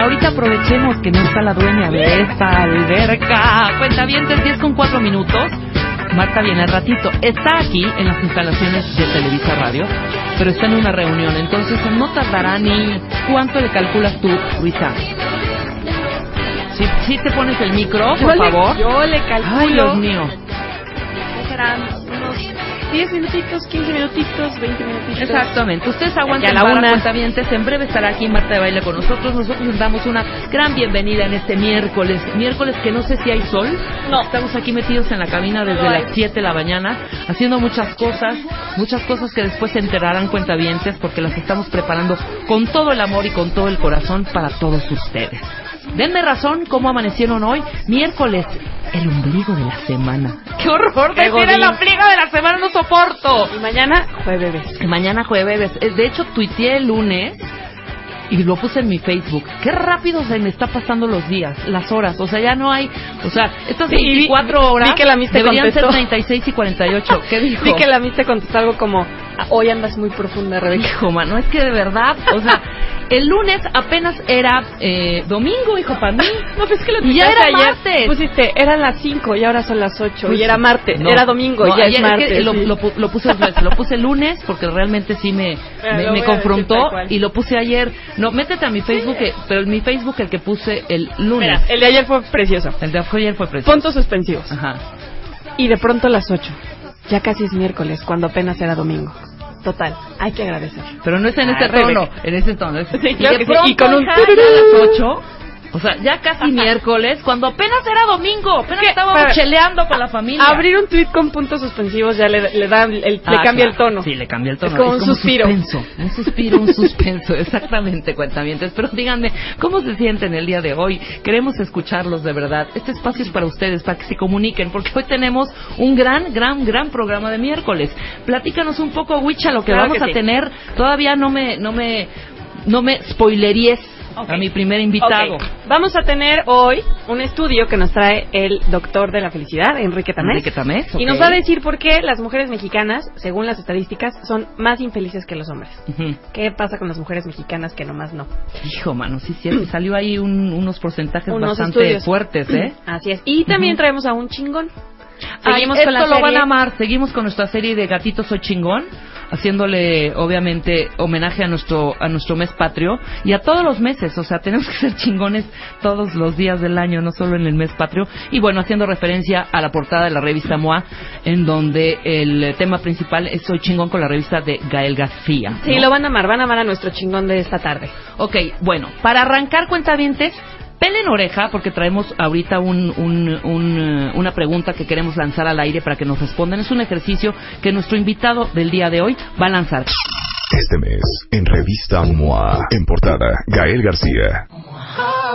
Ahorita aprovechemos que no está la dueña de esta alberca. Cuenta bien, 10 con 4 minutos. Marta viene al ratito. Está aquí en las instalaciones de Televisa Radio, pero está en una reunión, entonces no tardará ni... ¿Cuánto le calculas tú, Luisa? Si, si te pones el micro, por Yo le- favor. yo le calculo. Ay, Dios mío. serán unos 10 minutitos, 15 minutitos, 20 minutitos. Exactamente. Ustedes aguanten Ya la una. cuentavientes. En breve estará aquí Marta de Baile con nosotros. Nosotros les damos una gran bienvenida en este miércoles. Miércoles que no sé si hay sol. No. Estamos aquí metidos en la cabina desde No las 7 de la mañana, haciendo muchas cosas, muchas cosas que después se enterarán cuentavientes porque las estamos preparando con todo el amor y con todo el corazón para todos ustedes. Denme razón cómo amanecieron hoy, miércoles, el ombligo de la semana. ¡Qué horror! Qué decir el ombligo de la semana! ¡No soporto! Y mañana, jueves. Y Mañana jueves. Eh, De hecho, tuiteé el lunes y lo puse en mi Facebook. Qué rápido se me está pasando los días, las horas. O sea, ya no hay. O sea, estas Sí, y vi- 24 vi horas que la deberían contestó. ser 36 y 48. ¿Qué dijo? Vi que la Miss te contestó algo como, "Ah, hoy andas muy profunda, Rebeca. Mano, es que de verdad, o sea, el lunes apenas era eh, domingo, hijo, para mí. No, pues es que lo Y ya era ayer. martes. Pusiste, eran las 5 y ahora son las 8. Pues, y era martes, no, era domingo, no, ya ayer es martes. que lo, lo pu- lo puse. Lo puse lunes porque realmente sí me, Pero me, confrontó y lo puse ayer. No, métete a mi Facebook, que- pero en mi Facebook el que puse el lunes. Mira, el de ayer fue precioso. El de ayer fue precioso. Puntos suspensivos. Ajá. Y de pronto las 8. Ya casi es miércoles, cuando apenas era domingo. Total, hay que agradecer. Pero no es en Ah, ese Rebeca. tono, en ese tono. es- Sí, claro y de que sí, pronto, y con un a las 8, o sea, ya casi miércoles, cuando apenas era domingo, apenas ¿Qué? estábamos Para- cheleando con la familia. Abrir un tweet con puntos suspensivos ya le, le da, el- le Ah, cambia claro. el tono. Sí, le cambia el tono. Es como un suspiro. suspenso. Un suspiro, un suspenso. Exactamente, cuentamientos. Pero díganme, ¿cómo se sienten el día de hoy? Queremos escucharlos de verdad. Este espacio es para ustedes, para que se comuniquen, porque hoy tenemos un gran, gran, gran programa de miércoles. Platícanos un poco, Wicha, lo que Claro vamos que a sí. tener. Todavía no me, no me, no me a mi primer invitado. Vamos a tener hoy un estudio que nos trae el doctor de la felicidad, Enrique Tamés. Enrique Tamés, Y nos va a decir por qué las mujeres mexicanas, según las estadísticas, son más infelices que los hombres. ¿Qué pasa con las mujeres mexicanas que nomás no? Hijo, mano, sí, cierto. Salió ahí un- unos porcentajes Unos bastante estudios. fuertes, ¿eh? Así es. Y también traemos a un chingón. Ay, Seguimos esto con la lo van serie. a amar. Seguimos con nuestra serie de Gatitos Soy Chingón, haciéndole, obviamente, homenaje a nuestro, a nuestro mes patrio y a todos los meses. O sea, tenemos que ser chingones todos los días del año, no solo en el mes patrio. Y bueno, haciendo referencia a la portada de la revista MOA, en donde el tema principal es Soy Chingón con la revista de Gael García. Sí, lo van a amar. Van a amar a nuestro chingón de esta tarde. Ok, bueno, para arrancar cuentavientes, pelen oreja porque traemos ahorita un, un- un, eh, una pregunta que queremos lanzar al aire para que nos respondan. Es un ejercicio que nuestro invitado del día de hoy va a lanzar. Este mes, en Revista MOA, en portada, Gael García.